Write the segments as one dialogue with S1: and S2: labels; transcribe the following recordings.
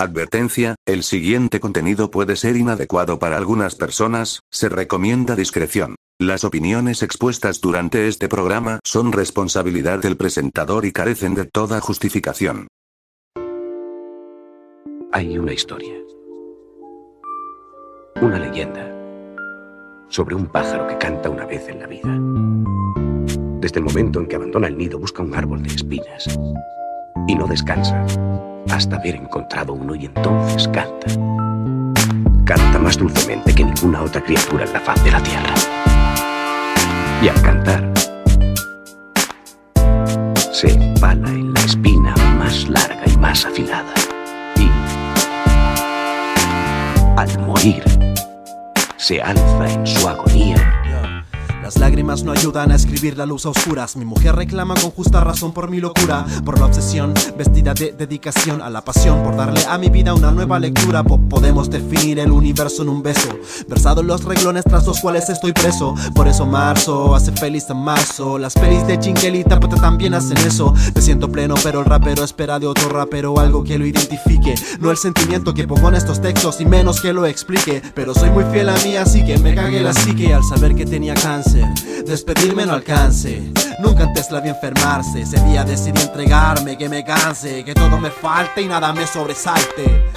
S1: Advertencia, el siguiente contenido puede ser inadecuado para algunas personas, se recomienda discreción. Las opiniones expuestas durante este programa son responsabilidad del presentador y carecen de toda justificación.
S2: Hay una historia. Una leyenda. Sobre un pájaro que canta una vez en la vida. Desde el momento en que abandona el nido busca un árbol de espinas. Y no descansa hasta haber encontrado uno y entonces canta. Canta más dulcemente que ninguna otra criatura en la faz de la tierra. Y al cantar, se empala en la espina más larga y más afilada. Y al morir, se alza en su agonía
S3: las lágrimas no ayudan a escribir la luz a oscuras. Mi mujer reclama con justa razón por mi locura, por la obsesión vestida de dedicación a la pasión, por darle a mi vida una nueva lectura. podemos definir el universo en un beso, versado en los reglones tras los cuales estoy preso. Por eso marzo hace feliz a marzo. Las pelis de Chinguelita pues también hacen eso. Me siento pleno, pero el rapero espera de otro rapero algo que lo identifique. No el sentimiento que pongo en estos textos y menos que lo explique. Pero soy muy fiel a mí, así que me cagué la psique al saber que tenía cáncer. Despedirme no alcance. Nunca antes la vi enfermarse. Ese día decidí entregarme, que me canse, que todo me falte y nada me sobresalte.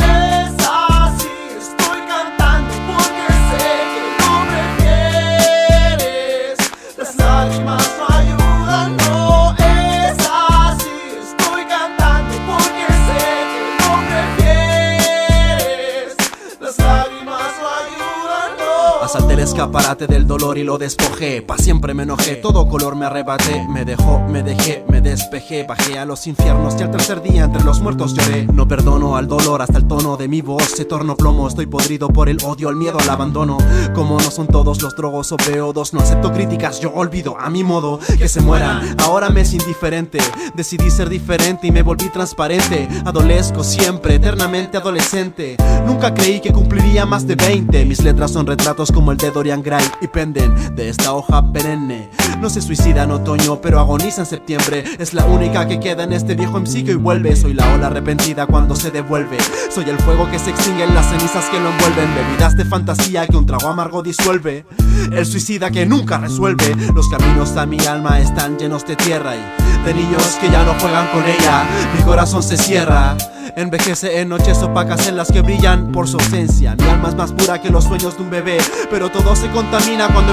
S3: Y lo despojé. Pa' siempre me enojé, todo color me arrebaté. Me dejó, me dejé, me despejé. Bajé a los infiernos y al tercer día entre los muertos lloré. No perdono al dolor hasta el tono de mi voz se tornó plomo. Estoy podrido por el odio, el miedo al abandono. Como no son todos los drogos o peodos, no acepto críticas, yo olvido a mi modo que se mueran. Ahora me es indiferente. Decidí ser diferente y me volví transparente. Adolesco siempre, eternamente adolescente. Nunca creí que cumpliría más de 20. Mis letras son retratos como el de Dorian Gray y penden de esta hoja perenne. No se suicida en otoño, pero agoniza en septiembre. Es la única que queda en este viejo MC y vuelve. Soy la ola arrepentida cuando se devuelve. Soy el fuego que se extingue en las cenizas que lo envuelven. Bebidas de fantasía que un trago amargo disuelve. El suicida que nunca resuelve. Los caminos a mi alma están llenos de tierra y de niños que ya no juegan con ella. Mi corazón se cierra. Envejece en noches opacas en las que brillan por su ausencia. Mi alma es más pura que los sueños de un bebé, pero todo se contamina cuando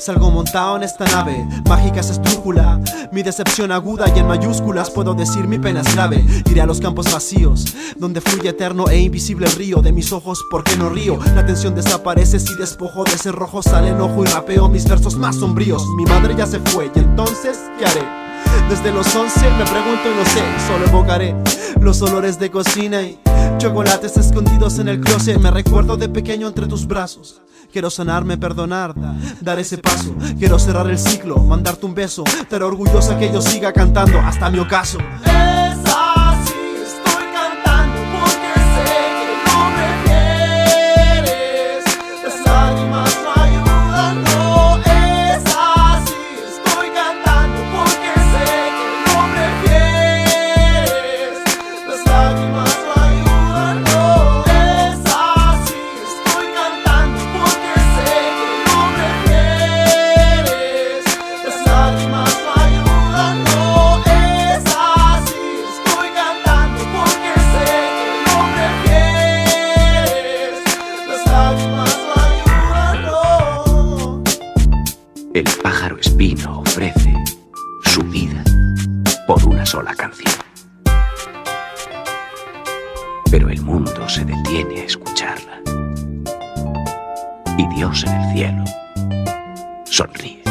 S3: Salgo montado en esta nave, mágica es estrújula. Mi decepción aguda y en mayúsculas puedo decir mi pena es grave. Iré a los campos vacíos, donde fluye eterno e invisible el río de mis ojos, porque no río? La tensión desaparece si despojo de ese rojo, sale enojo y rapeo mis versos más sombríos. Mi madre ya se fue y entonces, ¿qué haré? Desde los 11 me pregunto y no sé, solo evocaré los olores de cocina y Chocolates escondidos en el closet, me recuerdo de pequeño entre tus brazos. Quiero sanarme, perdonar, dar ese paso. Quiero cerrar el ciclo, mandarte un beso. Estar orgullosa que yo siga cantando hasta mi ocaso.
S2: El pájaro espino ofrece su vida por una sola canción. Pero el mundo se detiene a escucharla. Y Dios en el cielo sonríe.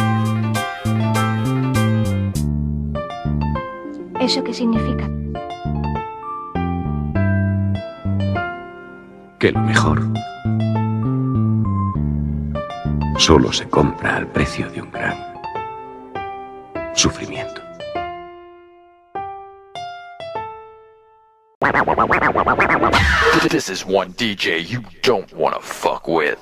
S4: ¿Eso qué significa?
S2: Que lo mejor solo se compra al precio de un gran sufrimiento.
S4: This is one DJ you don't want to fuck with.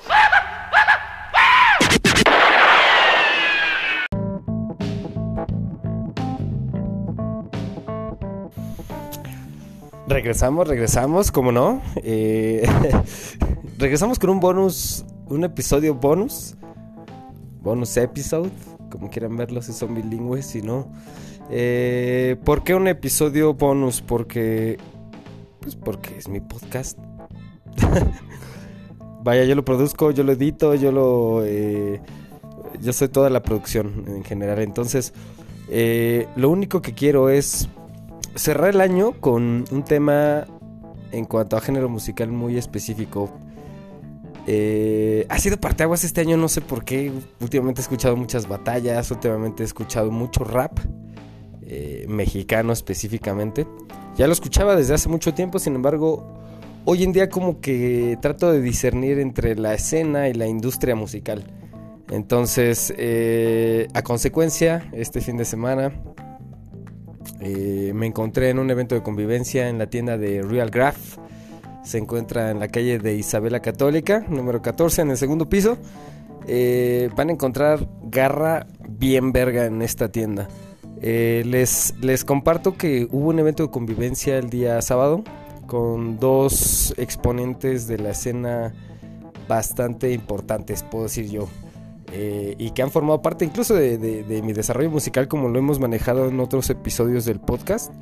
S5: Regresamos, regresamos, como no. Eh, regresamos con un bonus, un episodio bonus. Bonus episode, como quieran verlo si son bilingües, si no. Eh, ¿Por qué un episodio bonus? Porque. Pues porque es mi podcast. Vaya, yo lo produzco, yo lo edito, yo lo. Eh, yo soy toda la producción en general. Entonces, eh, lo único que quiero es cerrar el año con un tema en cuanto a género musical muy específico. Eh, ha sido parteaguas este año, no sé por qué. Últimamente he escuchado muchas batallas, últimamente he escuchado mucho rap, eh, mexicano específicamente. Ya lo escuchaba desde hace mucho tiempo, sin embargo, hoy en día como que trato de discernir entre la escena y la industria musical. Entonces, eh, a consecuencia, este fin de semana me encontré en un evento de convivencia en la tienda de Real Graph. Se encuentra en la calle de Isabela Católica, número 14, en el segundo piso. Eh, van a encontrar garra bien verga en esta tienda. Eh, les, les comparto que hubo un evento de convivencia el día sábado con dos exponentes de la escena bastante importantes, puedo decir yo. Eh, y que han formado parte incluso de, mi desarrollo musical como lo hemos manejado en otros episodios del podcast.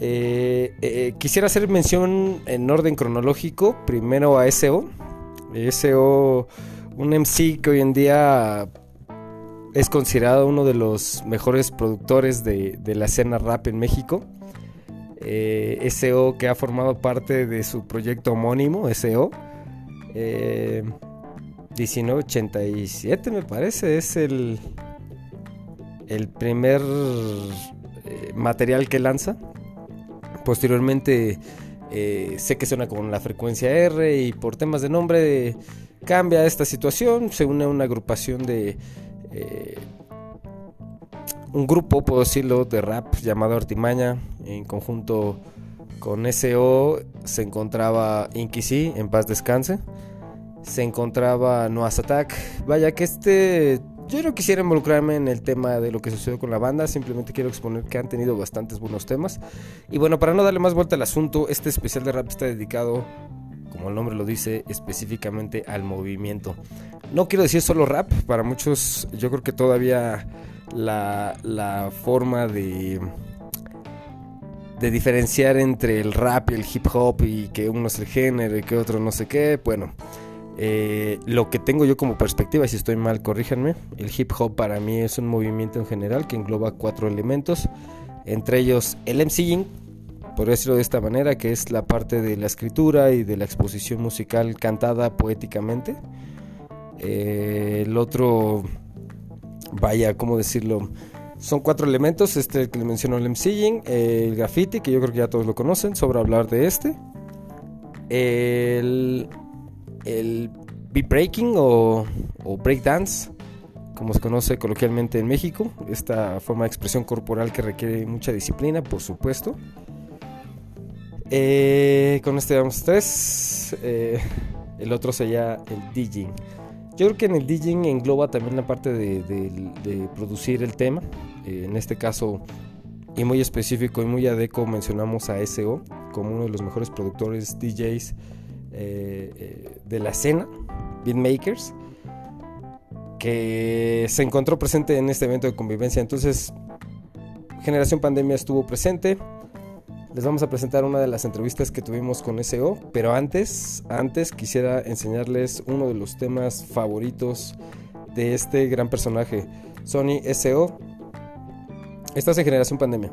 S5: Eh, eh, quisiera hacer mención en orden cronológico, primero a SO. SO, un MC que hoy en día es considerado uno de los mejores productores de, la escena rap en México. SO que ha formado parte de su proyecto homónimo, SO. 1987 me parece, es el, el primer eh, material que lanza. Posteriormente eh, sé que suena con la frecuencia R y por temas de nombre cambia esta situación, se une a una agrupación de... Eh, un grupo, puedo decirlo, de rap llamado Artimaña, en conjunto con SO se encontraba Inquisi, en paz descanse se encontraba Noah's Attack. Vaya que este... Yo no quisiera involucrarme en el tema de lo que sucedió con la banda, simplemente quiero exponer que han tenido bastantes buenos temas. Y bueno, para no darle más vuelta al asunto, este especial de rap está dedicado, como el nombre lo dice, específicamente al movimiento. No quiero decir solo rap, para muchos yo creo que todavía la, forma de de diferenciar entre el rap y el hip hop y que uno es el género y que otro no sé qué, bueno, eh, lo que tengo yo como perspectiva, si estoy mal, corríjanme. El hip hop para mí es un movimiento en general que engloba cuatro elementos, entre ellos el MCing, por decirlo de esta manera, que es la parte de la escritura y de la exposición musical cantada poéticamente. Eh, el otro, vaya, ¿cómo decirlo? Son cuatro elementos, este que le mencionó el MCing, el graffiti, que yo creo que ya todos lo conocen, sobre hablar de este. El el beat breaking o, o breakdance, como se conoce coloquialmente en México, esta forma de expresión corporal que requiere mucha disciplina, por supuesto. Eh, con este vamos tres. Eh, el otro sería el DJing. Yo creo que en el DJing engloba también la parte de, producir el tema. Eh, en este caso, y muy específico y muy adeco, mencionamos a SO como uno de los mejores productores DJs eh, eh, de la escena, Beatmakers, que se encontró presente en este evento de convivencia. Entonces, Generación Pandemia estuvo presente. Les vamos a presentar una de las entrevistas que tuvimos con SO, pero antes, antes quisiera enseñarles uno de los temas favoritos de este gran personaje, Sony SO. Estás en Generación Pandemia.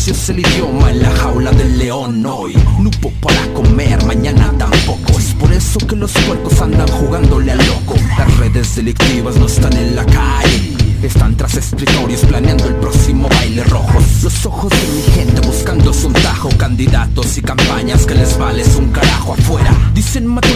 S6: Silencio es el idioma en la jaula del león hoy. No para comer, mañana tampoco. Es por eso que los puercos andan jugándole al loco. Las redes delictivas no están en la calle. Están tras escritorios planeando el próximo baile rojo. Los ojos de mi gente buscando su tajo. Candidatos y campañas que les vales un carajo afuera. Dicen mata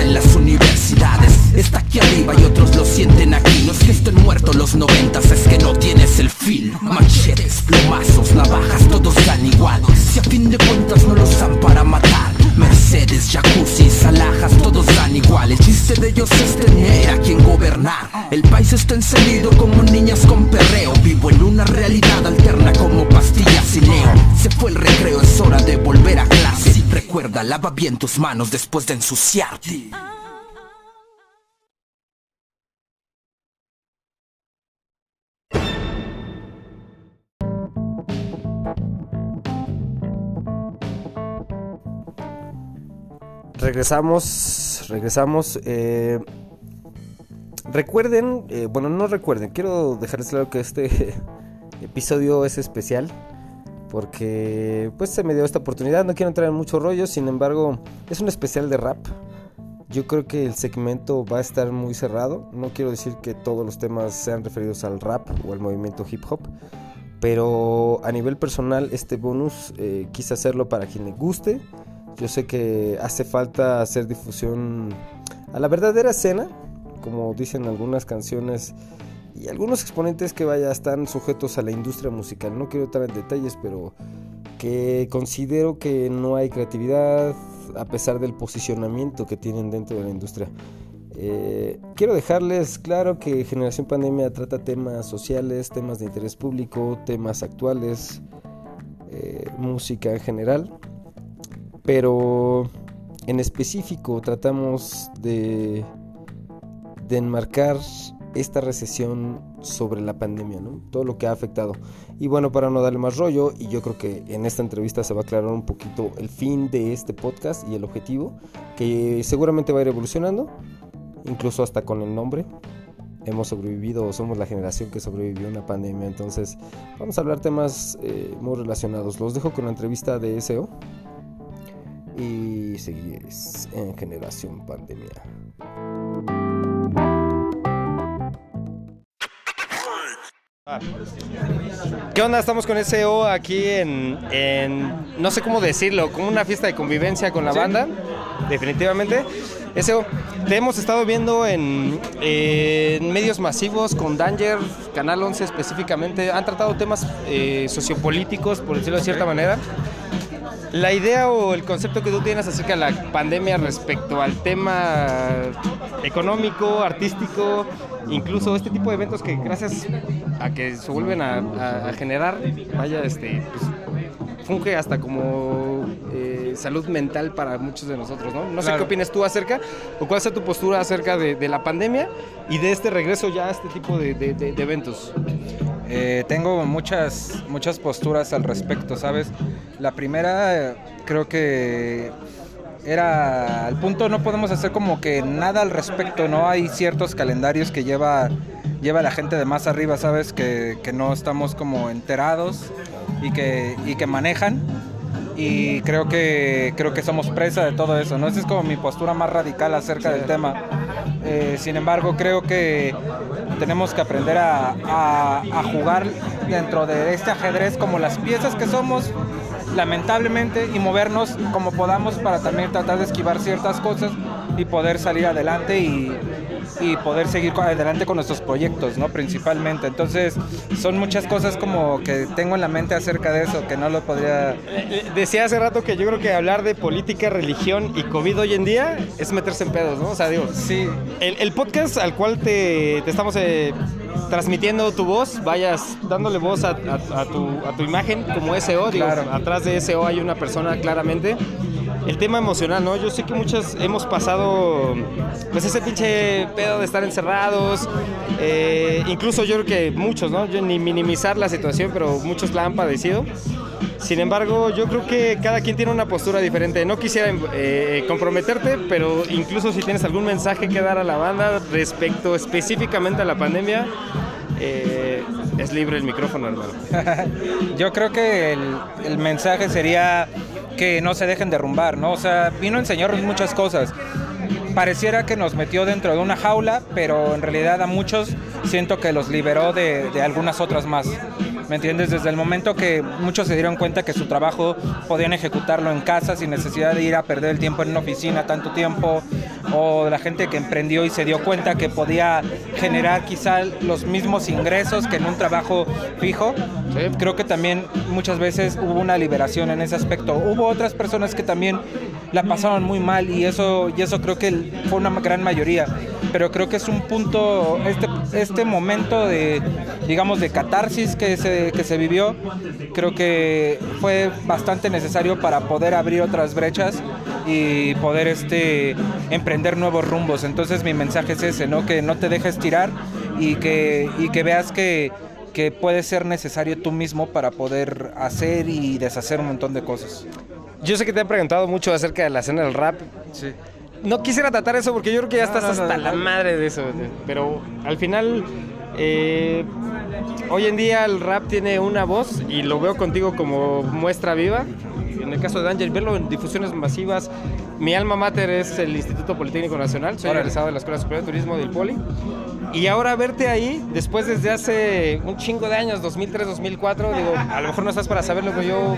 S6: en las universidades. Está aquí arriba y otros lo sienten aquí. No es que estén muertos los noventas, es que no tienes el feel. Machetes, plomazos, navajas, todos dan igual. Si a fin de cuentas no los dan para matar. Mercedes, jacuzzis, alhajas, todos dan igual. El chiste de ellos es tener a quien gobernar. El país está encendido como niñas con perreo. Vivo en una realidad Lava bien tus manos después de ensuciarte.
S5: Regresamos, regresamos. eh, recuerden, eh, bueno, no recuerden, quiero dejarles claro que este episodio es especial porque pues se me dio esta oportunidad. No quiero entrar en mucho rollo, sin embargo, es un especial de rap. Yo creo que el segmento va a estar muy cerrado. No quiero decir que todos los temas sean referidos al rap o al movimiento hip hop. Pero a nivel personal, este bonus eh, quise hacerlo para quien le guste. Yo sé que hace falta hacer difusión a la verdadera escena, como dicen algunas canciones y algunos exponentes que vaya están sujetos a la industria musical. No quiero entrar en detalles, pero que considero que no hay creatividad a pesar del posicionamiento que tienen dentro de la industria. Eh, quiero dejarles claro que Generación Pandemia trata temas sociales, temas de interés público, temas actuales, eh, música en general, pero en específico tratamos de, de enmarcar esta recesión sobre la pandemia, ¿no? Todo lo que ha afectado. Y bueno, para no darle más rollo, y yo creo que en esta entrevista se va a aclarar un poquito el fin de este podcast y el objetivo, que seguramente va a ir evolucionando, incluso hasta con el nombre. Hemos sobrevivido o somos la generación que sobrevivió a una pandemia, entonces vamos a hablar temas eh, muy relacionados. Los dejo con la entrevista de SEO y seguís en Generación Pandemia. ¿Qué onda? Estamos con SEO aquí en, en, no sé cómo decirlo, como una fiesta de convivencia con la banda, definitivamente. SEO, te hemos estado viendo en, en medios masivos con Danger, Canal 11 específicamente, han tratado temas eh, sociopolíticos, por decirlo de cierta manera. La idea o el concepto que tú tienes acerca de la pandemia respecto al tema económico, artístico, incluso este tipo de eventos que gracias a que se vuelven a, a- a generar, vaya, este, pues, funge hasta como eh, salud mental para muchos de nosotros, ¿no? No sé
S7: Claro.
S5: qué opinas tú acerca, o cuál es tu postura acerca de, de la pandemia y de este regreso ya a este tipo de, de- de- de eventos.
S7: Eh, tengo muchas, muchas posturas al respecto, ¿sabes? La primera, creo que era al punto no podemos hacer como que nada al respecto, ¿no? Hay ciertos calendarios que lleva, lleva la gente de más arriba, ¿sabes? Que, que no estamos como enterados y que, y que manejan. Y creo que, creo que somos presa de todo eso, ¿no? Esa es como mi postura más radical acerca del tema. Eh, sin embargo, creo que tenemos que aprender a, a- a jugar dentro de este ajedrez como las piezas que somos, lamentablemente, y movernos como podamos para también tratar de esquivar ciertas cosas y poder salir adelante y, y poder seguir adelante con nuestros proyectos, ¿no? Principalmente. Entonces, son muchas cosas como que tengo en la mente acerca de eso, que no lo podría...
S5: Eh, Decía hace rato que yo creo que hablar de política, religión y COVID hoy en día es meterse en pedos, ¿no? O sea, digo,
S7: Sí,
S5: el, el podcast al cual te, te estamos eh, transmitiendo tu voz, vayas dándole voz a, a- a tu, a tu imagen como SEO, digo,
S7: Claro.
S5: atrás de SEO hay una persona claramente. El tema emocional, ¿no? Yo sé que muchas hemos pasado, pues ese pinche pedo de estar encerrados, eh, incluso yo creo que muchos, ¿no? Yo ni minimizar la situación, pero muchos la han padecido. Sin embargo, yo creo que cada quien tiene una postura diferente. No quisiera eh, comprometerte, pero incluso si tienes algún mensaje que dar a la banda respecto específicamente a la pandemia, eh, es libre el micrófono, hermano.
S7: Yo creo que el, el mensaje sería que no se dejen derrumbar, ¿no? O sea, vino a enseñarnos muchas cosas. Pareciera que nos metió dentro de una jaula, pero en realidad a muchos siento que los liberó de, de algunas otras más. ¿Me entiendes? Desde el momento que muchos se dieron cuenta que su trabajo podían ejecutarlo en casa sin necesidad de ir a perder el tiempo en una oficina tanto tiempo, o la gente que emprendió y se dio cuenta que podía generar quizá los mismos ingresos que en un trabajo fijo. Creo que también muchas veces hubo una liberación en ese aspecto. Hubo otras personas que también la pasaron muy mal y eso, y eso creo que fue una gran mayoría. Pero creo que es un punto, este, este momento de, digamos, de catarsis que se, que se vivió, creo que fue bastante necesario para poder abrir otras brechas y poder este, emprender nuevos rumbos. Entonces mi mensaje es ese, ¿no? Que no te dejes tirar y que, y que veas que, que puede ser necesario tú mismo para poder hacer y deshacer un montón de cosas.
S5: Yo sé que te han preguntado mucho acerca de la escena del rap.
S7: Sí.
S5: No quisiera tratar eso porque yo creo que ya
S7: No,
S5: estás
S7: no, no,
S5: hasta la madre de eso. Pero al final, eh, hoy en día el rap tiene una voz y lo veo contigo como muestra viva. En el caso de Ángel, verlo en difusiones masivas. Mi alma mater es el Instituto Politécnico Nacional. Soy egresado de la Escuela Superior de Turismo del Poli. Y ahora verte ahí, después desde hace un chingo de años, 2003, 2004, digo, a lo mejor no estás para saberlo, pero yo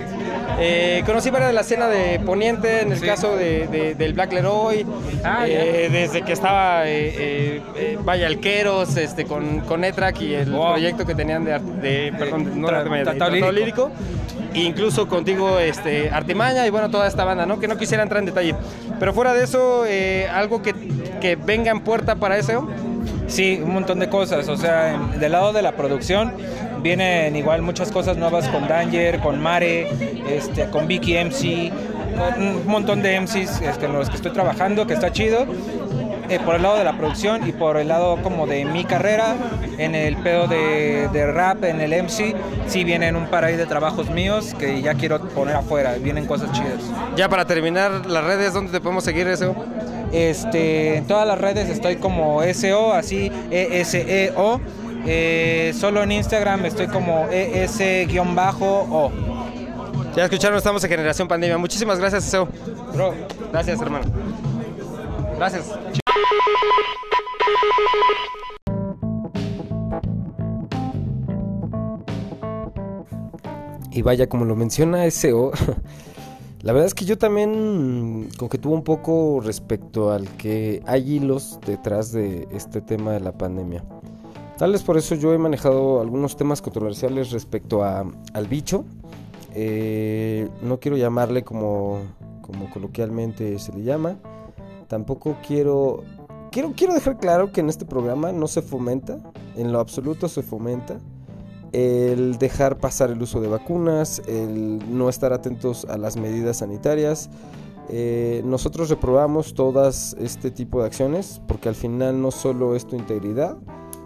S5: eh, conocí varias de la escena de Poniente, en el
S7: Sí.
S5: caso de, de- del Black Leroy,
S7: Ah,
S5: eh, desde que estaba eh, eh, eh, Vaya Alqueros, este, con, con Etrac y el
S7: Wow.
S5: proyecto que tenían de, de perdón, no
S7: Tra- Tratado
S5: Tratado
S7: Lírico.
S5: lírico. Incluso contigo, este, Artimaña y bueno, toda esta banda, ¿no? Que no quisiera entrar en detalle. Pero fuera de eso, eh, algo que, que venga en puerta para eso.
S7: Sí, un montón de cosas. O sea, del lado de la producción vienen igual muchas cosas nuevas con Danger, con Mare, este, con Vicky MC, un montón de MCs este, en los que estoy trabajando, que está chido. Eh, por el lado de la producción y por el lado como de mi carrera, en el pedo de, de rap, en el MC, sí vienen un par ahí de trabajos míos que ya quiero poner afuera, vienen cosas chidas.
S5: Ya para terminar, las redes, ¿dónde te podemos seguir eso?
S7: Este, en todas las redes estoy como SEO, así E-S-E-O. Eh, solo en Instagram estoy como ES-O.
S5: Ya escucharon, estamos en Generación Pandemia. Muchísimas gracias, Seo.
S7: Bro,
S5: Gracias, hermano. Gracias. Y vaya, como lo menciona SEO, la verdad es que yo también con que tuvo un poco respecto al que hay hilos detrás de este tema de la pandemia. Tal vez por eso yo he manejado algunos temas controversiales respecto a, al bicho. Eh, no quiero llamarle como, como coloquialmente se le llama. Tampoco quiero, quiero... Quiero dejar claro que en este programa no se fomenta, en lo absoluto se fomenta el dejar pasar el uso de vacunas, el no estar atentos a las medidas sanitarias. Eh, nosotros reprobamos todas este tipo de acciones porque al final no solo es tu integridad,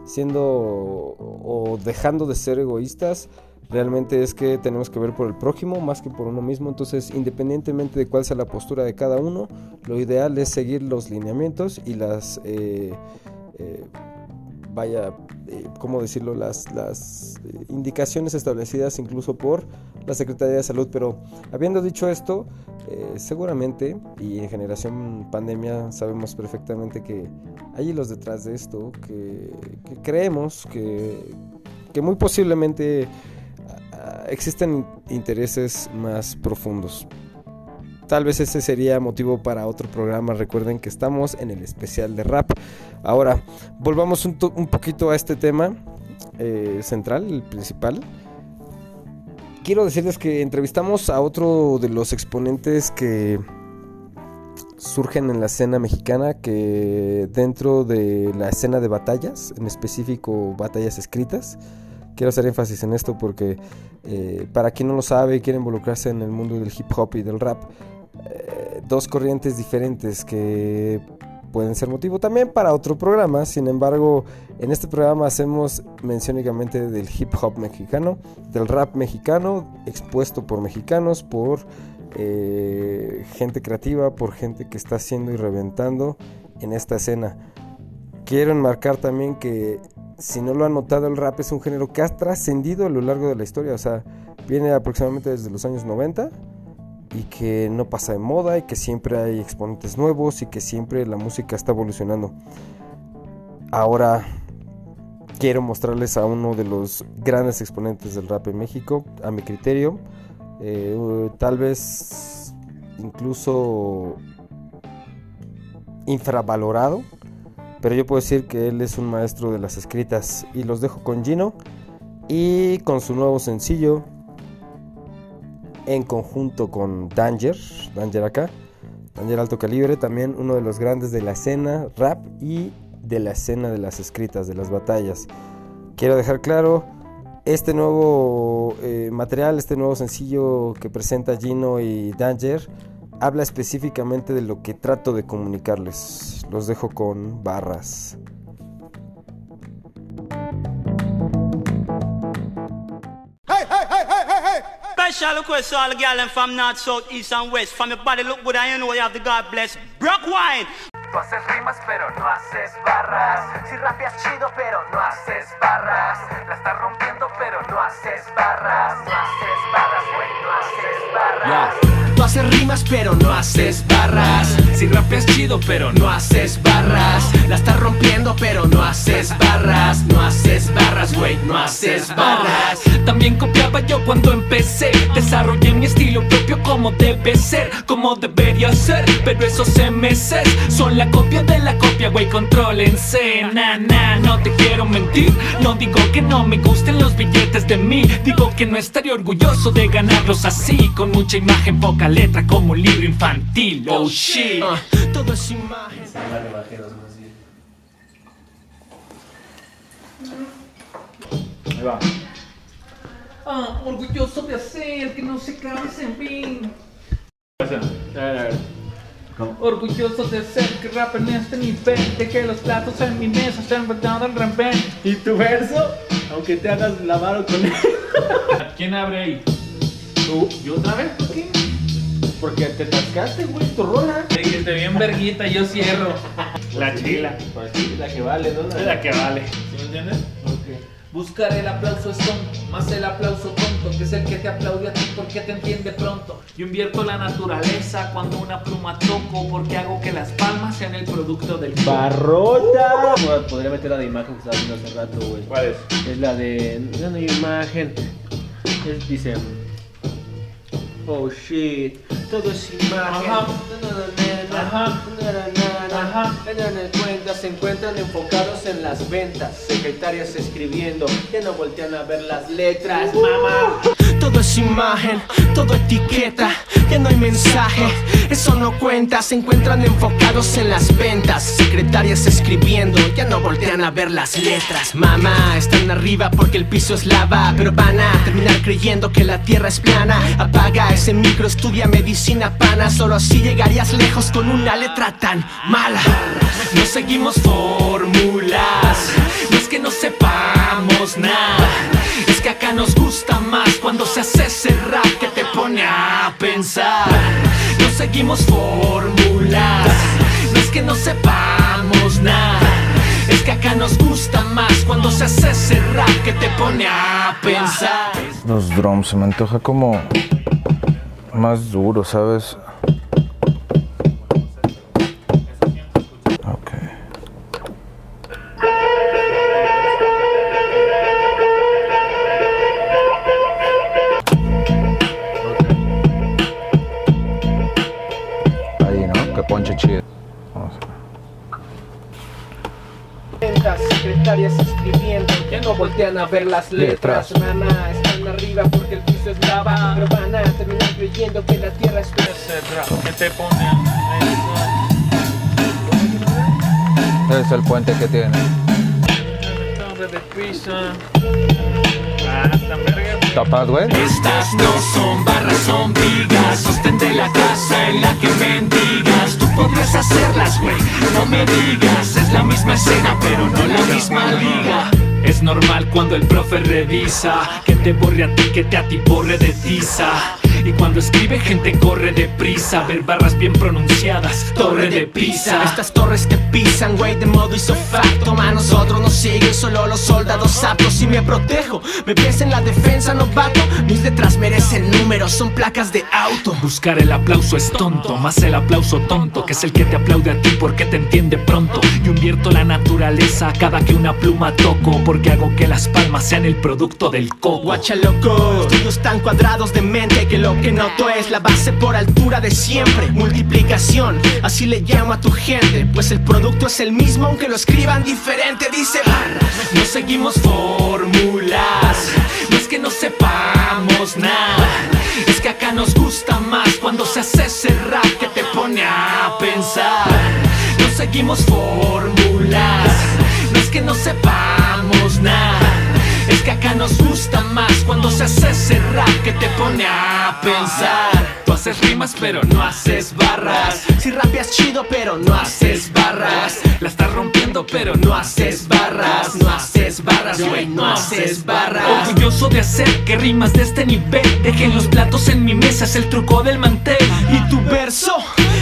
S5: siendo o dejando de ser egoístas, realmente es que tenemos que ver por el prójimo más que por uno mismo. Entonces, independientemente de cuál sea la postura de cada uno, lo ideal es seguir los lineamientos y las, eh, eh, vaya, eh, ¿cómo decirlo? Las, las eh, indicaciones establecidas incluso por la Secretaría de Salud. Pero habiendo dicho esto, eh, seguramente, y en Generación Pandemia sabemos perfectamente que hay hilos detrás de esto, que, que creemos que, que muy posiblemente existen intereses más profundos. Tal vez ese sería motivo para otro programa. Recuerden que estamos en el especial de rap. Ahora, volvamos un, poquito a este tema eh, central, el principal. Quiero decirles que entrevistamos a otro de los exponentes que surgen en la escena mexicana, que dentro de la escena de batallas, en específico batallas escritas, quiero hacer énfasis en esto porque eh, para quien no lo sabe y quiere involucrarse en el mundo del hip hop y del rap, eh, dos corrientes diferentes que pueden ser motivo también para otro programa. Sin embargo, en este programa hacemos mención únicamente del hip hop mexicano, del rap mexicano, expuesto por mexicanos, por eh, gente creativa, por gente que está haciendo y reventando en esta escena. Quiero enmarcar también que si no lo han notado, el rap es un género que ha trascendido a lo largo de la historia. O sea, viene aproximadamente desde los años 90 y que no pasa de moda y que siempre hay exponentes nuevos y que siempre la música está evolucionando. Ahora quiero mostrarles a uno de los grandes exponentes del rap en México, a mi criterio, eh, tal vez incluso infravalorado, pero yo puedo decir que él es un maestro de las escritas y los dejo con Gino y con su nuevo sencillo en conjunto con Danger, Danger acá, Danger Alto Calibre, también uno de los grandes de la escena rap y de la escena de las escritas, de las batallas. Quiero dejar claro, este nuevo eh, material, este nuevo sencillo que presenta Gino y Danger, habla específicamente de lo que trato de comunicarles. Los dejo con barras.
S8: Special request to all the girls from north, south, east and west. From your body look good and you know you have the God bless. Brock wine.
S9: Tú haces rimas pero no haces barras. Si rapeas chido pero no haces barras. La estás rompiendo pero no haces barras. No haces barras, güey, no haces barras.
S10: Tú haces rimas pero no haces barras. Si rapeas chido pero no haces barras. La estás rompiendo pero no haces barras. No haces barras, güey, no haces barras. También copiaba yo cuando empecé. Desarrollé mi estilo propio como debe ser, como debería ser. Pero esos MCs son la copia de la copia, güey, contrólense. Na, na, no te quiero mentir. No digo que no me gusten los billetes de mí. Digo que no estaría orgulloso de ganarlos así. Con mucha imagen, poca letra, como un libro infantil. Oh shit. Ah, todo es imagen.
S11: Ahí va. Ah, orgulloso de hacer que no se canse en fin. Orgulloso de ser que rap en este nivel De que los platos en mi mesa estén verdad al rampén
S12: ¿Y tu verso? Aunque te hagas la mano con él.
S11: ¿Quién abre ahí?
S12: ¿Tú?
S11: ¿Yo otra vez? ¿Por qué?
S12: Porque te tascaste, güey, tu rola.
S11: Dijiste bien verguita, yo cierro
S12: La chila.
S11: Pues sí, la que vale, ¿no?
S12: Es la que vale.
S11: ¿Sí me entiendes? Buscar el aplauso es tonto, más el aplauso tonto, que es el que te aplaude a ti porque te entiende pronto. Yo invierto la naturaleza cuando una pluma toco, porque hago que las palmas sean el producto del
S12: ¡Barrota! Podría meter la de imagen que estaba viendo hace rato, güey.
S11: ¿Cuál es?
S12: Es la de. No, no hay imagen. Es, dice. Oh shit, todo es imagen.
S11: Ajá. Ajá. Ajá.
S12: na, na, cuenta, se encuentran enfocados en las ventas. Secretarias escribiendo, ya no voltean a ver las letras, mamá.
S10: Todo es imagen, todo etiqueta, ya no hay mensaje, eso no cuenta, se encuentran enfocados en las ventas, secretarias escribiendo, ya no voltean a ver las letras. Mamá, están arriba porque el piso es lava, pero van a terminar creyendo que la tierra es plana. Apaga ese micro, estudia medicina pana, solo así llegarías lejos con una letra tan mala. No seguimos fórmulas, es que no sepamos nada. Es que acá nos gusta más cuando se hace ese rap que te pone a pensar. No seguimos fórmulas, no es que no sepamos nada. Es que acá nos gusta más cuando se hace ese rap que te pone a pensar.
S13: Los drums se me antoja como más duro, ¿sabes?
S12: Voltean a ver las letras, maná, están arriba porque el piso es lava, pero van a terminar creyendo que la tierra es plana.
S10: ¿Qué te ponen?
S13: Es el puente que tiene.
S10: De. Ah.
S13: ¿Tapas, güey?
S6: Estas no son barras, son vigas Sostén de la casa en la que mendigas Tú podrías hacerlas, güey, no me digas Es la misma escena, pero no la misma liga
S10: Es normal cuando el profe revisa Que te borre a ti, que te atiborre de tiza Y cuando escribe gente corre deprisa. Ver barras bien pronunciadas, torre de pisa
S9: Estas torres que pisan, güey, de modo isofacto. A nosotros nos siguen solo los soldados aptos. Y me protejo, me ves en la defensa, novato. Mis letras merecen números, son placas de auto.
S10: Buscar el aplauso es tonto, más el aplauso tonto Que es el que te aplaude a ti porque te entiende pronto. Yo invierto la naturaleza cada que una pluma toco Porque hago que las palmas sean el producto del coco.
S9: Guacha loco, estudios tan cuadrados de mente que lo que noto es la base por altura de siempre Multiplicación, así le llamo a tu gente Pues el producto es el mismo aunque lo escriban diferente Dice
S10: No seguimos fórmulas, no es que no sepamos nada, es que acá nos gusta más cuando se hace ese rap que te pone a pensar. No seguimos fórmulas, no es que no sepamos nada, que acá nos gusta más cuando se hace ese rap que te pone a pensar. Tú haces rimas pero no haces barras.
S9: si rapeas chido pero no haces barras.
S10: La estás rompiendo pero no haces barras.
S9: No haces barras, güey, no haces barras.
S10: Orgulloso de hacer que rimas de este nivel. Dejen los platos en mi mesa, es el truco del mantel.
S9: Y tu verso,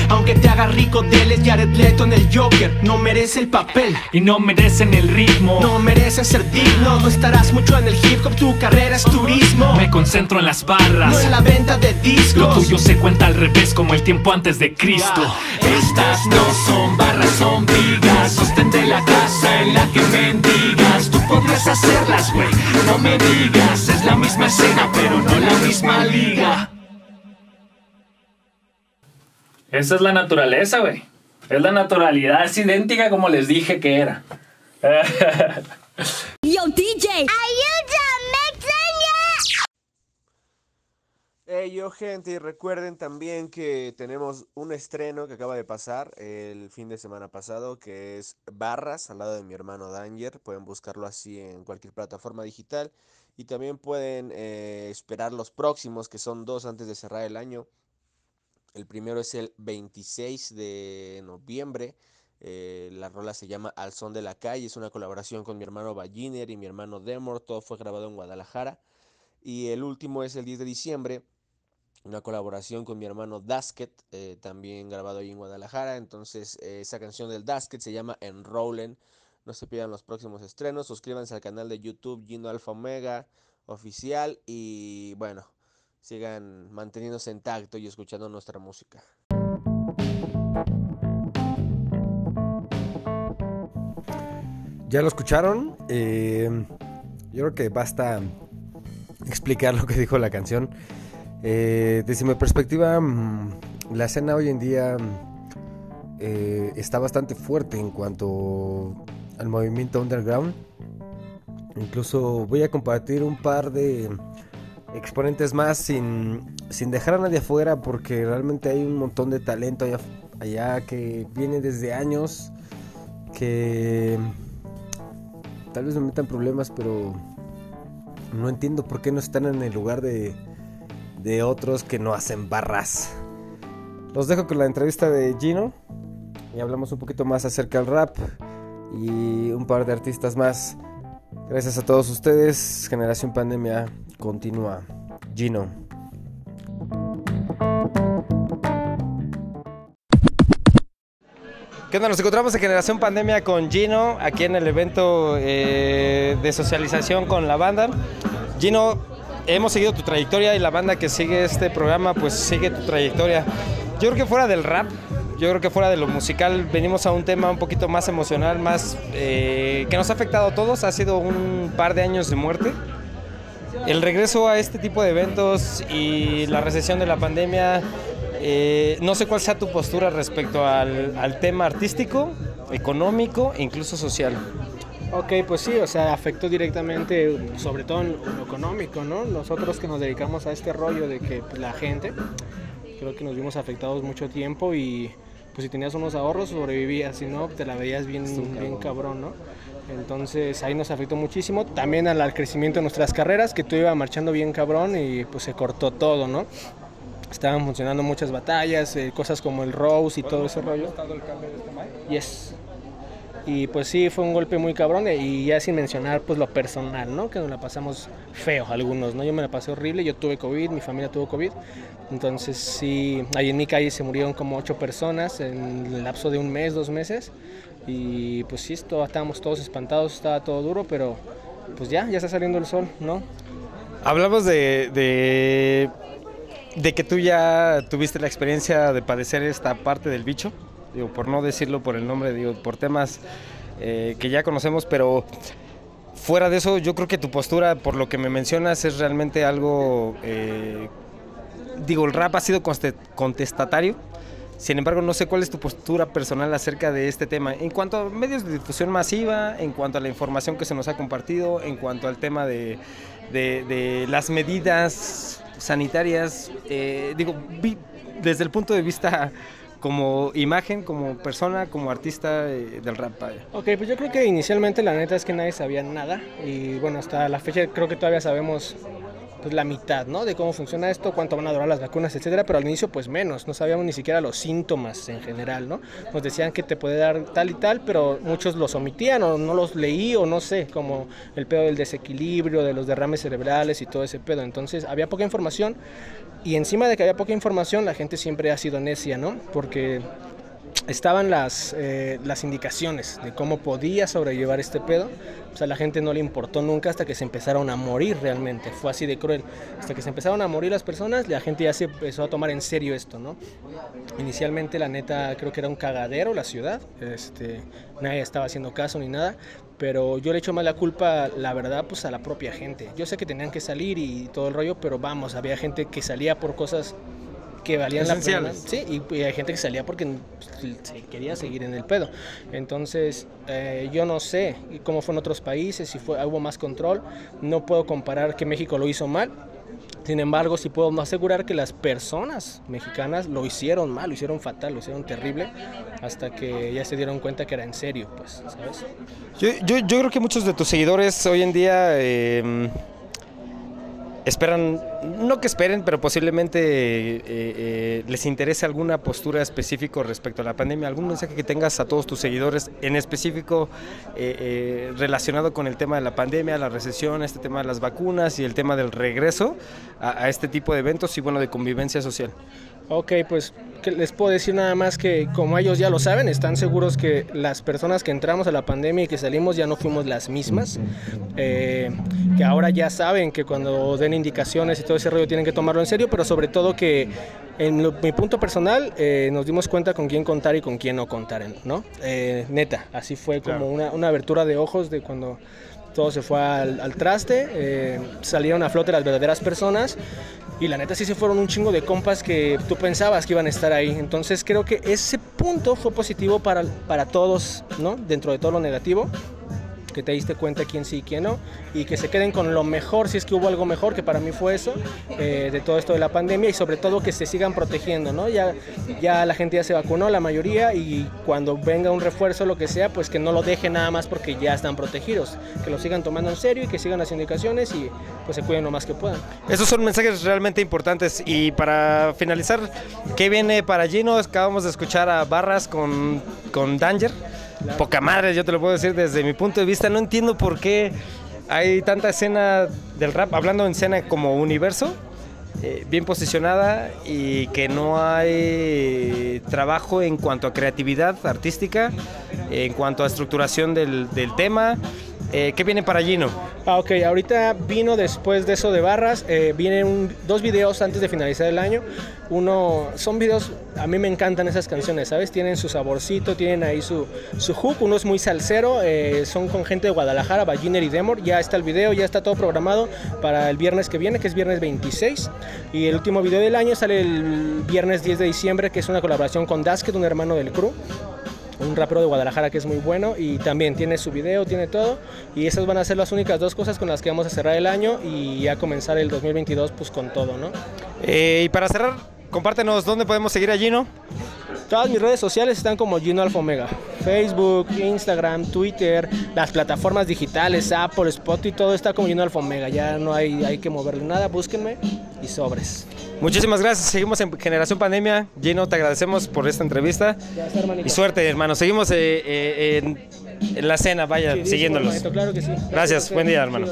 S9: aunque te haga rico Deles Jared Leto en el Joker. No merece el papel.
S10: Y no merecen el ritmo.
S9: No mereces ser digno. No estarás mucho en el hip hop, tu carrera es turismo.
S10: Me concentro en las
S9: No
S10: barras
S9: en la venta de
S10: Lo
S9: discos
S10: tuyo se cuenta al revés como el tiempo antes de Cristo.
S6: Estas no son barras, son vigas. Sostén de la casa en la que mendigas. Tú podrías hacerlas, güey, no me digas Es la misma escena, pero no la misma liga.
S10: Esa es la naturaleza, güey. Es la naturalidad, es idéntica como les dije que era
S14: Yo, DJ. Are you mixing?
S15: Hey yo gente, y recuerden también que tenemos un estreno que acaba de pasar el fin de semana pasado, que es Barras, al lado de mi hermano Danger. Pueden buscarlo así en cualquier plataforma digital. Y también pueden eh, esperar los próximos, que son dos antes de cerrar el año. El primero es el 26 de noviembre. Eh, la rola se llama Al Son de la Calle. Es una colaboración con mi hermano Balliner y mi hermano Demor. Todo fue grabado en Guadalajara. Y el último es el 10 de diciembre una colaboración con mi hermano Dasket, eh, también grabado ahí en Guadalajara. Entonces, eh, esa canción del Dasket se llama Enrollen. No se pierdan los próximos estrenos. Suscríbanse al canal de YouTube Gino Alfa Omega oficial. Y bueno, sigan manteniéndose en tacto y escuchando nuestra música.
S5: Ya lo escucharon. eh, yo creo que basta explicar lo que dijo la canción. Eh, desde mi perspectiva, mm, la escena hoy en día mm, eh, está bastante fuerte en cuanto al movimiento underground. Incluso voy a compartir un par de exponentes más sin, sin dejar a nadie afuera porque realmente hay un montón de talento allá, allá que viene desde años que tal vez me metan problemas pero no entiendo por qué no están en el lugar de, de otros que no hacen barras. Los dejo con la entrevista de Gino y hablamos un poquito más acerca del rap y un par de artistas más. Gracias a todos ustedes. Generación Pandemia continúa. Gino. ¿Qué onda? Nos encontramos en Generación Pandemia con Gino, aquí en el evento eh, de socialización con la banda. Gino, hemos seguido tu trayectoria y la banda que sigue este programa, pues sigue tu trayectoria. Yo creo que fuera del rap, yo creo que fuera de lo musical, venimos a un tema un poquito más emocional, más eh, que nos ha afectado a todos. Ha sido un par de años de muerte. El regreso a este tipo de eventos y la recesión de la pandemia Eh, no sé cuál sea tu postura respecto al, al tema artístico, económico e incluso social.
S12: Ok, pues sí, o sea, afectó directamente, sobre todo en lo económico, ¿no? Nosotros que nos dedicamos a este rollo de que pues, la gente, creo que nos vimos afectados mucho tiempo y pues si tenías unos ahorros sobrevivías, si no, te la veías bien, bien cabrón, ¿no? Entonces ahí nos afectó muchísimo, también al, al crecimiento de nuestras carreras, que tú iba marchando bien cabrón y pues se cortó todo, ¿no? Estaban funcionando muchas batallas, eh, cosas como el Rose y todo ese rollo. Yes. Y pues sí, fue un golpe muy cabrón eh, y ya sin mencionar pues lo personal, ¿no? Que nos la pasamos feo algunos, ¿no? Yo me la pasé horrible, yo tuve COVID, mi familia tuvo COVID. Entonces sí, ahí en mi calle se murieron como ocho personas en el lapso de un mes, dos meses. Y pues sí, esto, estábamos todos espantados, estaba todo duro, pero pues ya, ya está saliendo el sol, ¿no?
S5: Hablamos de, de, de que tú ya tuviste la experiencia de padecer esta parte del bicho, digo, por no decirlo por el nombre, digo, por temas eh, que ya conocemos, pero fuera de eso, yo creo que tu postura, por lo que me mencionas, es realmente algo, eh, digo, el rap ha sido contestatario. Sin embargo, no sé cuál es tu postura personal acerca de este tema. En cuanto a medios de difusión masiva, en cuanto a la información que se nos ha compartido, en cuanto al tema de las medidas sanitarias, eh, digo, vi- desde el punto de vista como imagen, como persona, como artista eh, del rap. vaya.
S12: Ok, pues yo creo que inicialmente la neta es que nadie sabía nada y bueno, hasta la fecha creo que todavía sabemos pues la mitad, ¿no? De cómo funciona esto, cuánto van a durar las vacunas, etcétera, pero al inicio pues menos, no sabíamos ni siquiera los síntomas en general, ¿no? Nos decían que te puede dar tal y tal, pero muchos los omitían o no los leí o no sé, como el pedo del desequilibrio, de los derrames cerebrales y todo ese pedo, entonces había poca información y encima de que había poca información, la gente siempre ha sido necia, ¿no? Porque estaban las, eh, las indicaciones de cómo podía sobrellevar este pedo. Pues a la gente no le importó nunca hasta que se empezaron a morir realmente. Fue así de cruel. Hasta que se empezaron a morir las personas, la gente ya se empezó a tomar en serio esto, ¿no? Inicialmente, la neta, creo que era un cagadero la ciudad. Este, nadie estaba haciendo caso ni nada. Pero yo le echo más la culpa, la verdad, pues a la propia gente. Yo sé que tenían que salir y todo el rollo, pero vamos, había gente que salía por cosas que valían la pena. Sí, y, y hay gente que salía porque pues, se quería seguir en el pedo. Entonces, eh, yo no sé cómo fue en otros países, si fue, hubo más control. No puedo comparar que México lo hizo mal. Sin embargo, sí puedo asegurar que las personas mexicanas lo hicieron mal, lo hicieron fatal, lo hicieron terrible, hasta que ya se dieron cuenta que era en serio, pues, ¿sabes?
S5: Yo, yo, yo creo que muchos de tus seguidores hoy en día eh, esperan, no que esperen, pero posiblemente eh, eh, les interese alguna postura específica respecto a la pandemia, algún mensaje que tengas a todos tus seguidores, en específico eh, eh, relacionado con el tema de la pandemia, la recesión, este tema de las vacunas y el tema del regreso a, a este tipo de eventos y bueno, de convivencia social.
S12: Ok, pues que les puedo decir nada más que como ellos ya lo saben, están seguros que las personas que entramos a la pandemia y que salimos ya no fuimos las mismas, eh, que ahora ya saben que cuando den indicaciones y todo ese rollo tienen que tomarlo en serio, pero sobre todo que en lo- mi punto personal eh, nos dimos cuenta con quién contar y con quién no contar, ¿no? Eh, neta, así fue como una, una abertura de ojos de cuando todo se fue al, al traste, eh, salieron a flote las verdaderas personas y la neta sí se fueron un chingo de compas que tú pensabas que iban a estar ahí. Entonces creo que ese punto fue positivo para, para todos, ¿no? Dentro de todo lo negativo que te diste cuenta quién sí y quién no, y que se queden con lo mejor, si es que hubo algo mejor, que para mí fue eso, eh, de todo esto de la pandemia, y sobre todo que se sigan protegiendo, ¿no? Ya, ya la gente ya se vacunó, la mayoría, y cuando venga un refuerzo, lo que sea, pues que no lo dejen nada más porque ya están protegidos, que lo sigan tomando en serio y que sigan las indicaciones y pues se cuiden lo más que puedan.
S5: Esos son mensajes realmente importantes. Y para finalizar, ¿qué viene para Gino? Acabamos de escuchar a Barras con, con Danger. Poca madre, yo te lo puedo decir desde mi punto de vista. No entiendo por qué hay tanta escena del rap, hablando en escena como universo, eh, bien posicionada y que no hay trabajo en cuanto a creatividad artística, en cuanto a estructuración del, del tema. Eh, ¿Qué viene para Gino?
S12: Ah, ok, ahorita vino después de eso de barras, eh, vienen dos videos antes de finalizar el año. Uno, son videos, a mí me encantan esas canciones, ¿sabes? Tienen su saborcito, tienen ahí su, su hook, uno es muy salsero, eh, son con gente de Guadalajara, Balliner y Demor, ya está el video, ya está todo programado para el viernes que viene, que es viernes 26. Y el último video del año sale el viernes 10 de diciembre, que es una colaboración con Dasket, un hermano del crew un rapero de Guadalajara que es muy bueno y también tiene su video, tiene todo y esas van a ser las únicas dos cosas con las que vamos a cerrar el año y ya comenzar el 2022 pues con todo, ¿no?
S5: Eh, y para cerrar, compártenos dónde podemos seguir a Gino.
S12: Todas mis redes sociales están como Gino Alfa Omega. Facebook, Instagram, Twitter, las plataformas digitales, Apple, Spotify, todo está como Gino Alfa Omega. Ya no hay, hay que moverle nada, búsquenme y sobres.
S5: Muchísimas gracias. Seguimos en Generación Pandemia. Gino, te agradecemos por esta entrevista.
S12: Hermanito.
S5: Y suerte, hermano. Seguimos eh, eh, en, en la cena, vaya, siguiéndolos.
S12: claro que sí.
S5: Gracias,
S12: a
S5: buen día, hermano.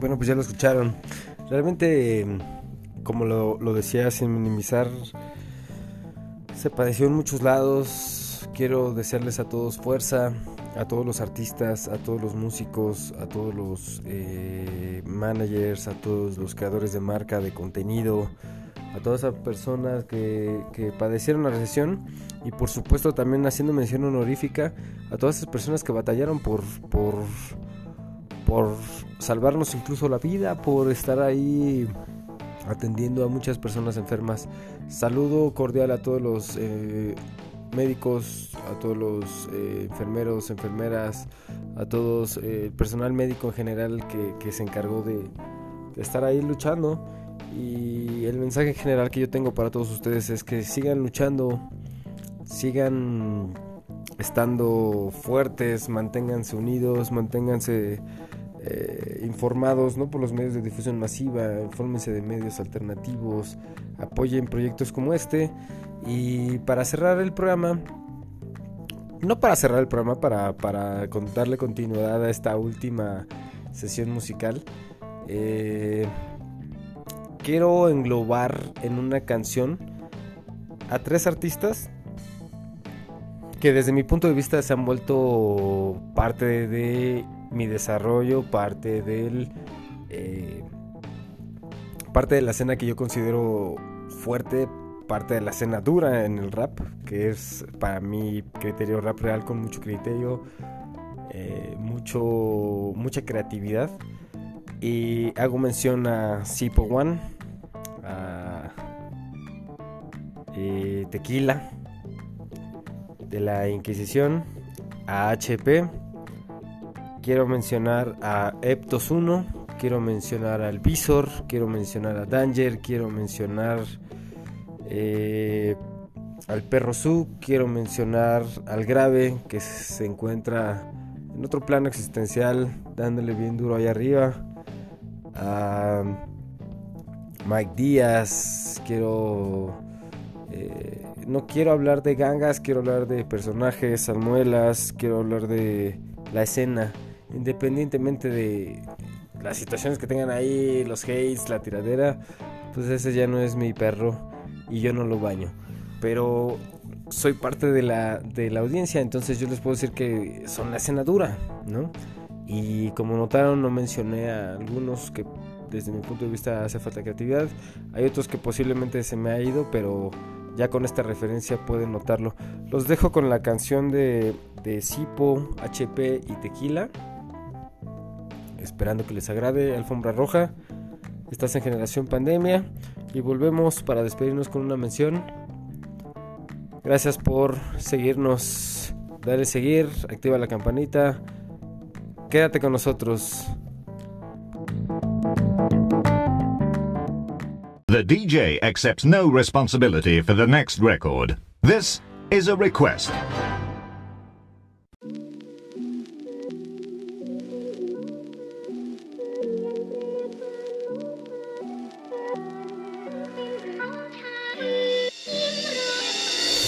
S5: Bueno, pues ya lo escucharon. Realmente, como lo, lo decía, sin minimizar, se padeció en muchos lados. Quiero desearles a todos fuerza, a todos los artistas, a todos los músicos, a todos los eh, managers, a todos los creadores de marca, de contenido, a todas esas personas que, que padecieron la recesión y por supuesto también haciendo mención honorífica a todas esas personas que batallaron por, por, por salvarnos incluso la vida, por estar ahí atendiendo a muchas personas enfermas. Saludo cordial a todos los eh, médicos, a todos los eh, enfermeros, enfermeras, a todos eh, el personal médico en general que, que se encargó de, de estar ahí luchando. Y el mensaje en general que yo tengo para todos ustedes es que sigan luchando, sigan estando fuertes, manténganse unidos, manténganse eh, informados ¿no? por los medios de difusión masiva, infórmense de medios alternativos, apoyen proyectos como este. Y para cerrar el programa, no para cerrar el programa, para, para darle continuidad a esta última sesión musical, eh, quiero englobar en una canción a tres artistas que desde mi punto de vista se han vuelto parte de mi desarrollo, parte del eh, parte de la escena que yo considero fuerte, parte de la escena dura en el rap, que es para mi criterio rap real con mucho criterio, eh, mucho mucha creatividad y hago mención a Sipo One, a eh, Tequila de la Inquisición, a HP, quiero mencionar a Eptos 1, quiero mencionar al Visor, quiero mencionar a Danger, quiero mencionar eh, al Perro Su, quiero mencionar al Grave que se encuentra en otro plano existencial dándole bien duro ahí arriba. Mike Díaz, quiero eh, no quiero hablar de gangas, quiero hablar de personajes, almuelas, quiero hablar de la escena, independientemente de las situaciones que tengan ahí, los hates, la tiradera, pues ese ya no es mi perro y yo no lo baño. Pero soy parte de la, de la audiencia, entonces yo les puedo decir que son la escena dura, ¿no? Y como notaron, no mencioné a algunos que desde mi punto de vista hace falta creatividad. Hay otros que posiblemente se me ha ido, pero ya con esta referencia pueden notarlo. Los dejo con la canción de, de Sipo, HP y Tequila. Esperando que les agrade Alfombra Roja. Estás en Generación Pandemia. Y volvemos para despedirnos con una mención. Gracias por seguirnos. Dale seguir, activa la campanita. Quédate con nosotros.
S16: The DJ accepts no responsibility for the next record. This is a request.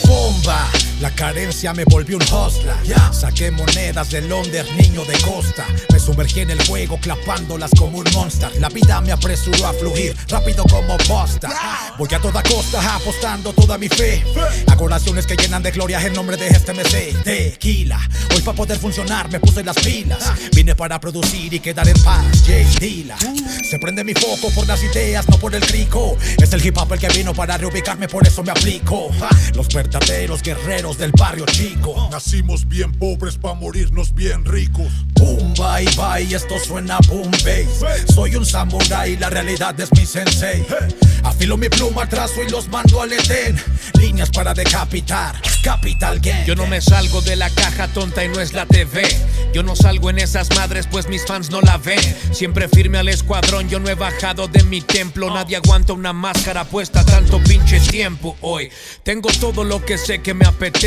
S17: Bomba, La carencia me volvió un hostler. Saqué monedas de Londres, niño de costa. Me sumergí en el juego, clapándolas como un monster. La vida me apresuró a fluir, rápido como posta. Voy a toda costa, apostando toda mi fe. Hago oraciones que llenan de gloria en nombre de este MC. Tequila, hoy para poder funcionar me puse las pilas. Vine para producir y quedar en paz. Jay Dilla. Se prende mi foco por las ideas, no por el crico. Es el hip hop el que vino para reubicarme, por eso me aplico. Los verdaderos guerreros del barrio chico.
S18: Nacimos bien pobres para morirnos bien ricos.
S17: Boom, bye, bye, esto suena boom bass. Soy un samurai, la realidad es mi sensei. Afilo mi pluma, trazo y los mando al Edén. Líneas para decapitar, Capital Gang.
S19: Yo no me salgo de la caja tonta y no es la TV. Yo no salgo en esas madres, pues mis fans no la ven. Siempre firme al escuadrón, yo no he bajado de mi templo. Nadie aguanta una máscara puesta tanto pinche tiempo hoy. Tengo todo lo que sé que me apetece.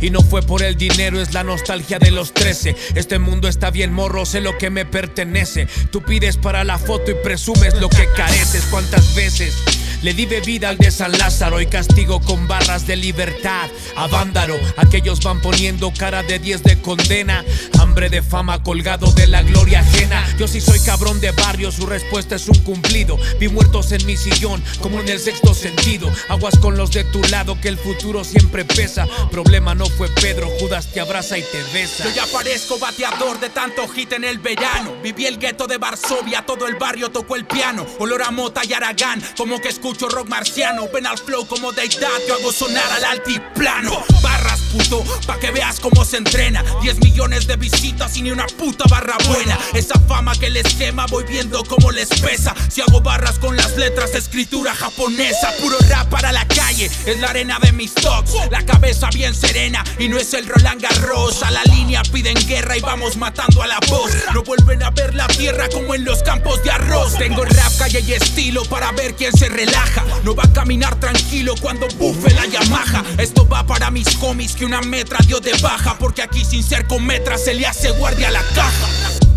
S19: Y no fue por el dinero, es la nostalgia de los 13. Este mundo está bien morro, sé lo que me pertenece. Tú pides para la foto y presumes lo que careces. ¿Cuántas veces? Le di bebida al de San Lázaro y castigo con barras de libertad. A Vándaro, aquellos van poniendo cara de 10 de condena. Hambre de fama colgado de la gloria ajena. Yo sí soy cabrón de barrio, su respuesta es un cumplido. Vi muertos en mi sillón, como en el sexto sentido. Aguas con los de tu lado, que el futuro siempre pesa. Problema no fue Pedro, Judas te abraza y te besa.
S20: Yo ya parezco bateador de tanto hit en el verano. Viví el gueto de Varsovia, todo el barrio tocó el piano. Olor a mota y aragán, como que escucho rock marciano. Ven al flow como deidad, yo hago sonar al altiplano. Barras, puto, pa' que veas cómo se entrena. 10 millones de visitas y ni una puta barra buena. Esa fama que les quema, voy viendo cómo les pesa. Si hago barras con las letras de escritura japonesa, puro rap para la calle, es la arena de mis talks. La cabeza bien serena y no es el Roland Garros. A la línea piden guerra y vamos matando a la voz. No vuelven a ver la tierra como en los campos de arroz. Tengo rap, calle y estilo para ver quién se relaja. No va a caminar tranquilo cuando bufe la Yamaha. Esto va para mis homies que una metra dio de baja. Porque aquí sin ser con metras se le hace guardia a la caja.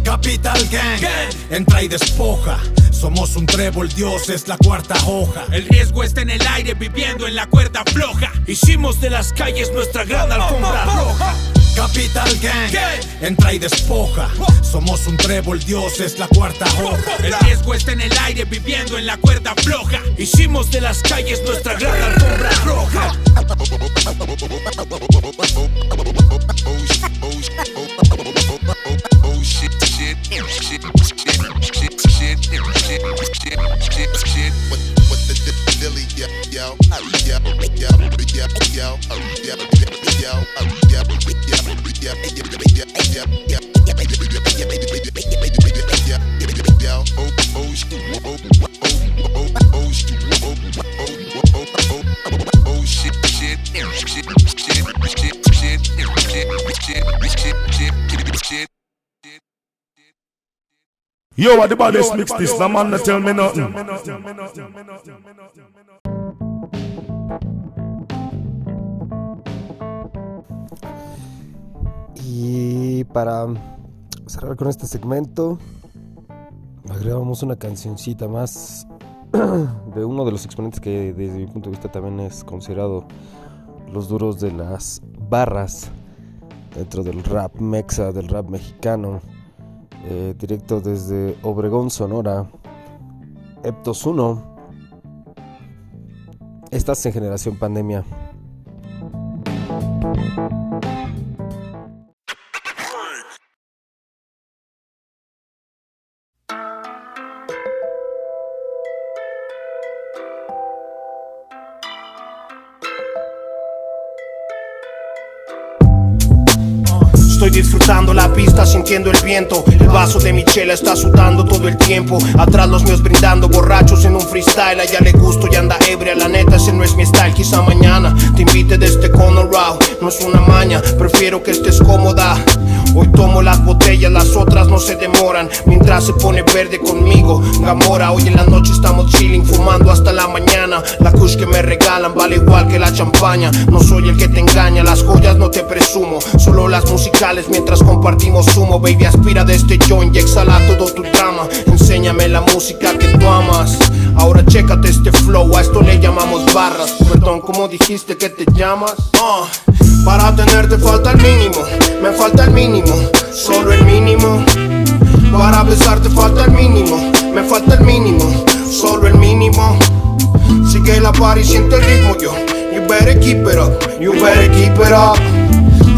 S17: Capital Gang, entra y despoja. Somos un trébol, Dios es la cuarta hoja.
S20: El riesgo está en el aire, viviendo en la cuerda floja. Hicimos de las calles nuestra gran alfombra roja.
S17: Capital Gang, entra y despoja. Somos un trébol, Dios es la cuarta hoja.
S20: El riesgo está en el aire, viviendo en la cuerda floja. Hicimos de las calles nuestra gran alfombra roja. Oh shit, shit, shit, shit, shit.
S18: Yo, what the baddest mix this? The man not tell me nothing.
S5: Y para cerrar con este segmento, agregamos una cancioncita más de uno de los exponentes que desde mi punto de vista también es considerado los duros de las barras dentro del rap mexa, del rap mexicano, eh, directo desde Obregón, Sonora, Eptos 1. Estás en generación pandemia.
S21: Disfrutando la pista, sintiendo el viento. El vaso de mi chela está sudando todo el tiempo. Atrás los míos brindando, borrachos en un freestyle. A ella le gusto y anda ebria, la neta, ese no es mi style. Quizá mañana te invite de este cono raw. No es una maña, prefiero que estés cómoda. Hoy tomo las botellas, las otras no se demoran. Mientras se pone verde conmigo, Gamora. Hoy en la noche estamos chilling, fumando hasta la mañana. La kush que me regalan vale igual que la champaña. No soy el que te engaña, las joyas no te presumo. Solo las musicales mientras compartimos humo. Baby, aspira de este joint y exhala todo tu drama. Enséñame la música que tú amas. Ahora chécate este flow, a esto le llamamos barras. Perdón, ¿cómo dijiste que te llamas? Ah, Para tenerte falta el mínimo, me falta el mínimo, solo el mínimo. Para besarte falta el mínimo, me falta el mínimo, solo el mínimo. Sigue la par y siente el ritmo yo. You better keep it up, you better keep it up.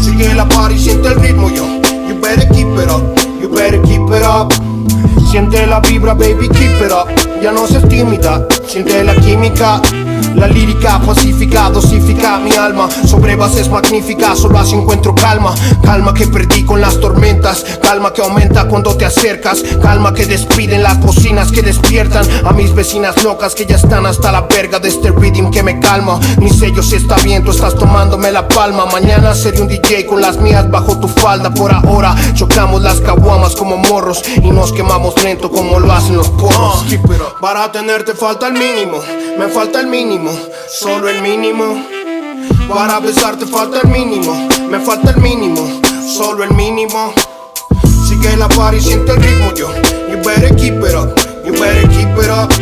S21: Sigue la par y siente el ritmo yo. You better keep it up, you better keep it up. Siente la vibra, baby, keep it up. Ya no seas tímida, siente la química. La lírica pacífica, dosifica mi alma. Sobre bases magníficas, solo así encuentro calma. Calma que perdí con las tormentas. Calma que aumenta cuando te acercas. Calma que despiden las bocinas que despiertan a mis vecinas locas que ya están hasta la verga de este rhythm que me calma. Mi sello se está bien, tú estás tomándome la palma. Mañana seré un DJ con las mías bajo tu falda. Por ahora chocamos las caguamas como morros y nos quemamos lento como lo hacen los porros. Para tenerte falta el mínimo, me falta el mínimo, solo el mínimo. Para besarte falta el mínimo, me falta el mínimo, solo el mínimo. Sigue la par y siente el ritmo yo. You better keep it up, you better keep it up.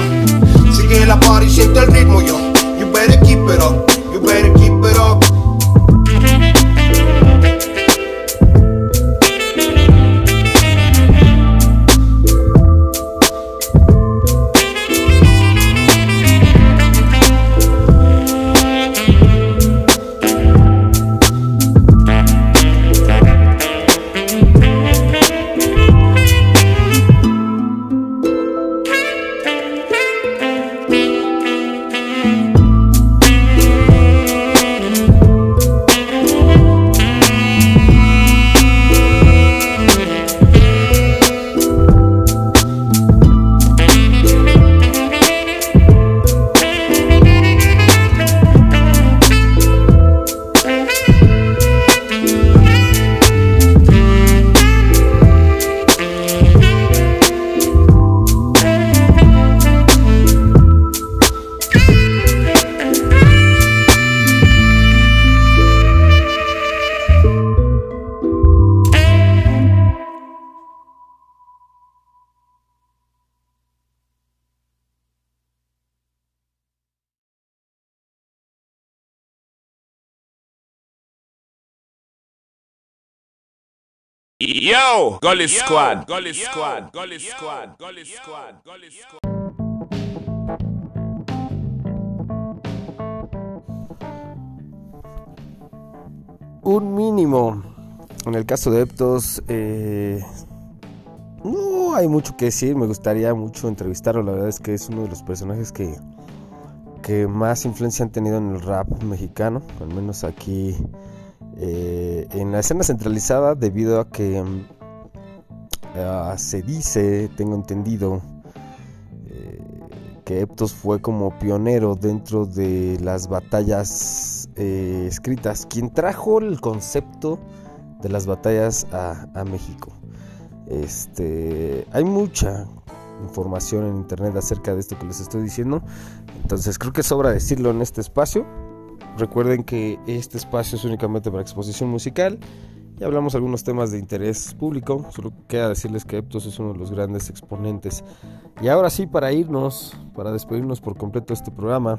S21: Sigue la par y siente el ritmo yo. You better keep it up, you better keep it up.
S22: Yo, Gully Squad, Gully Squad, Gully Squad, Gully Squad, Gully Squad.
S5: Un mínimo. En el caso de Eptos, eh, no hay mucho que decir. Me gustaría mucho entrevistarlo. La verdad es que es uno de los personajes que, que más influencia han tenido en el rap mexicano. Al menos aquí eh, en la escena centralizada, debido a que mm, ah, se dice, tengo entendido, eh, que Eptos fue como pionero dentro de las batallas eh, escritas, quien trajo el concepto de las batallas a, a México. Este, hay mucha información en internet acerca de esto que les estoy diciendo, entonces creo que sobra decirlo en este espacio. Recuerden que este espacio es únicamente para exposición musical y hablamos algunos temas de interés público. Solo queda decirles que Eptos es uno de los grandes exponentes. Y ahora sí, para irnos, para despedirnos por completo de este programa,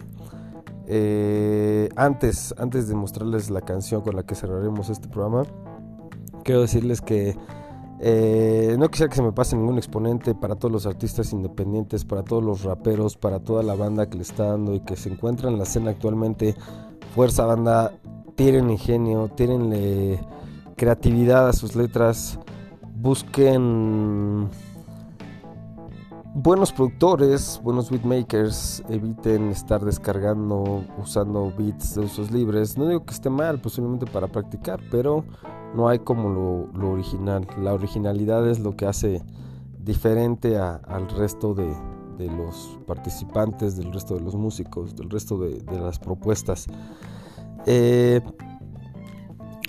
S5: eh, antes, antes de mostrarles la canción con la que cerraremos este programa, quiero decirles que eh, no quisiera que se me pase ningún exponente para todos los artistas independientes, para todos los raperos, para toda la banda que le está dando y que se encuentra en la escena actualmente. Fuerza banda, tienen ingenio, tienen creatividad a sus letras, busquen buenos productores, buenos beatmakers, eviten estar descargando, usando beats de usos libres. No digo que esté mal, posiblemente para practicar, pero no hay como lo, original. La originalidad es lo que hace diferente al resto de, de, los participantes, del resto de los músicos, del resto de, las propuestas. Eh,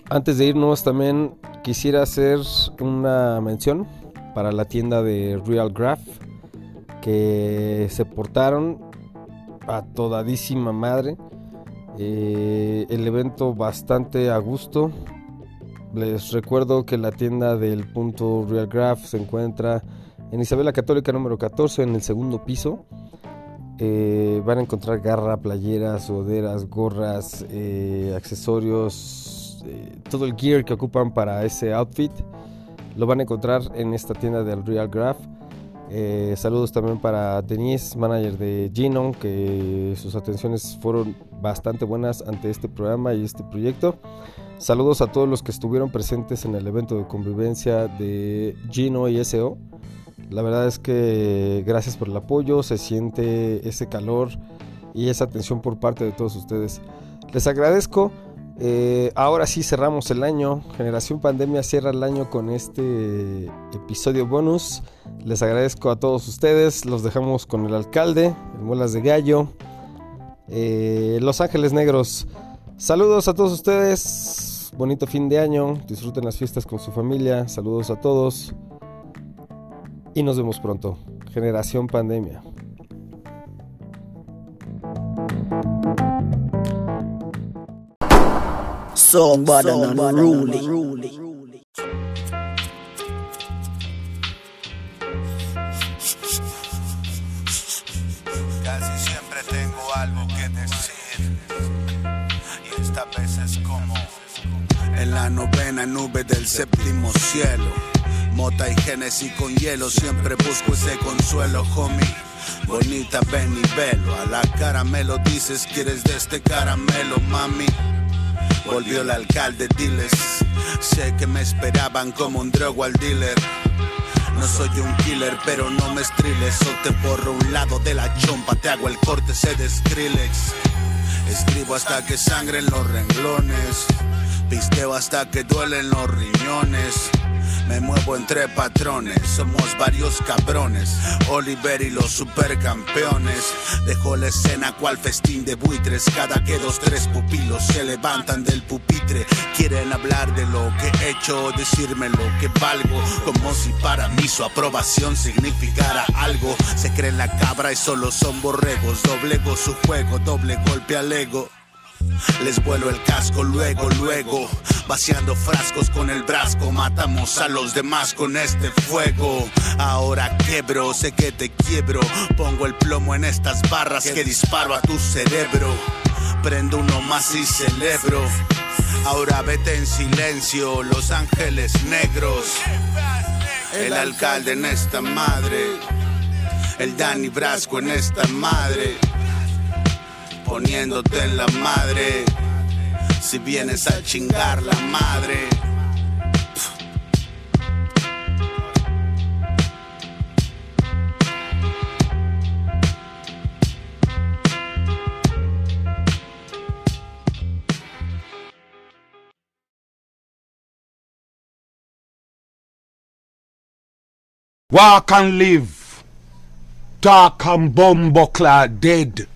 S5: antes de irnos también quisiera hacer una mención para la tienda de Real Graph que se portaron a todadísima madre. Eh, el evento bastante a gusto. Les recuerdo que la tienda del punto Real Graph se encuentra en Isabela Católica número 14 en el segundo piso. Eh, van a encontrar garra, playeras, sudaderas, gorras, eh, accesorios, eh, todo el gear que ocupan para ese outfit lo van a encontrar en esta tienda del Real Graph. Saludos también para Denise, manager de Genon, que sus atenciones fueron bastante buenas ante este programa y este proyecto. Saludos a todos los que estuvieron presentes en el evento de convivencia de Gino y SO. La verdad es que gracias por el apoyo, se siente ese calor y esa atención por parte de todos ustedes. Les agradezco. Eh, ahora sí cerramos el año. Generación Pandemia cierra el año con este episodio bonus. Les agradezco a todos ustedes. Los dejamos con el alcalde, el Muelas de Gallo, eh, Los Ángeles Negros. Saludos a todos ustedes. Bonito fin de año. Disfruten las fiestas con su familia. Saludos a todos. Y nos vemos pronto. Generación Pandemia.
S23: Somebody unruly.
S24: Casi siempre tengo algo que decir. Y esta vez es como en la novena nube del séptimo cielo. Mota y Génesis con hielo, siempre busco ese consuelo, homie. Bonita, ven y velo. A la cara me lo dices, quieres de este caramelo, mami. Volvió el alcalde, diles. Sé que me esperaban como un drogo al dealer. No soy un killer, pero no me estriles. O te borro un lado de la chompa, te hago el corte, se de Skrillex. Escribo hasta que sangren los renglones. Pisteo hasta que duelen los riñones. Me muevo entre patrones, somos varios cabrones. Oliver y los supercampeones. Dejo la escena cual festín de buitres. Cada que dos, tres pupilos se levantan del pupitre. Quieren hablar de lo que he hecho, decirme lo que valgo. Como si para mí su aprobación significara algo. Se creen la cabra y solo son borregos. Doblego su juego, doble golpe al ego. Les vuelo el casco luego, luego, vaciando frascos con el brasco, matamos a los demás con este fuego. Ahora quebro, sé que te quiebro, pongo el plomo en estas barras que disparo a tu cerebro. Prendo uno más y celebro. Ahora vete en silencio, Los Ángeles Negros. El alcalde en esta madre, el Dani Brasco en esta madre poniéndote en la madre. Si vienes a chingar la madre.
S18: Walk and live. Dark and bumbuckler dead.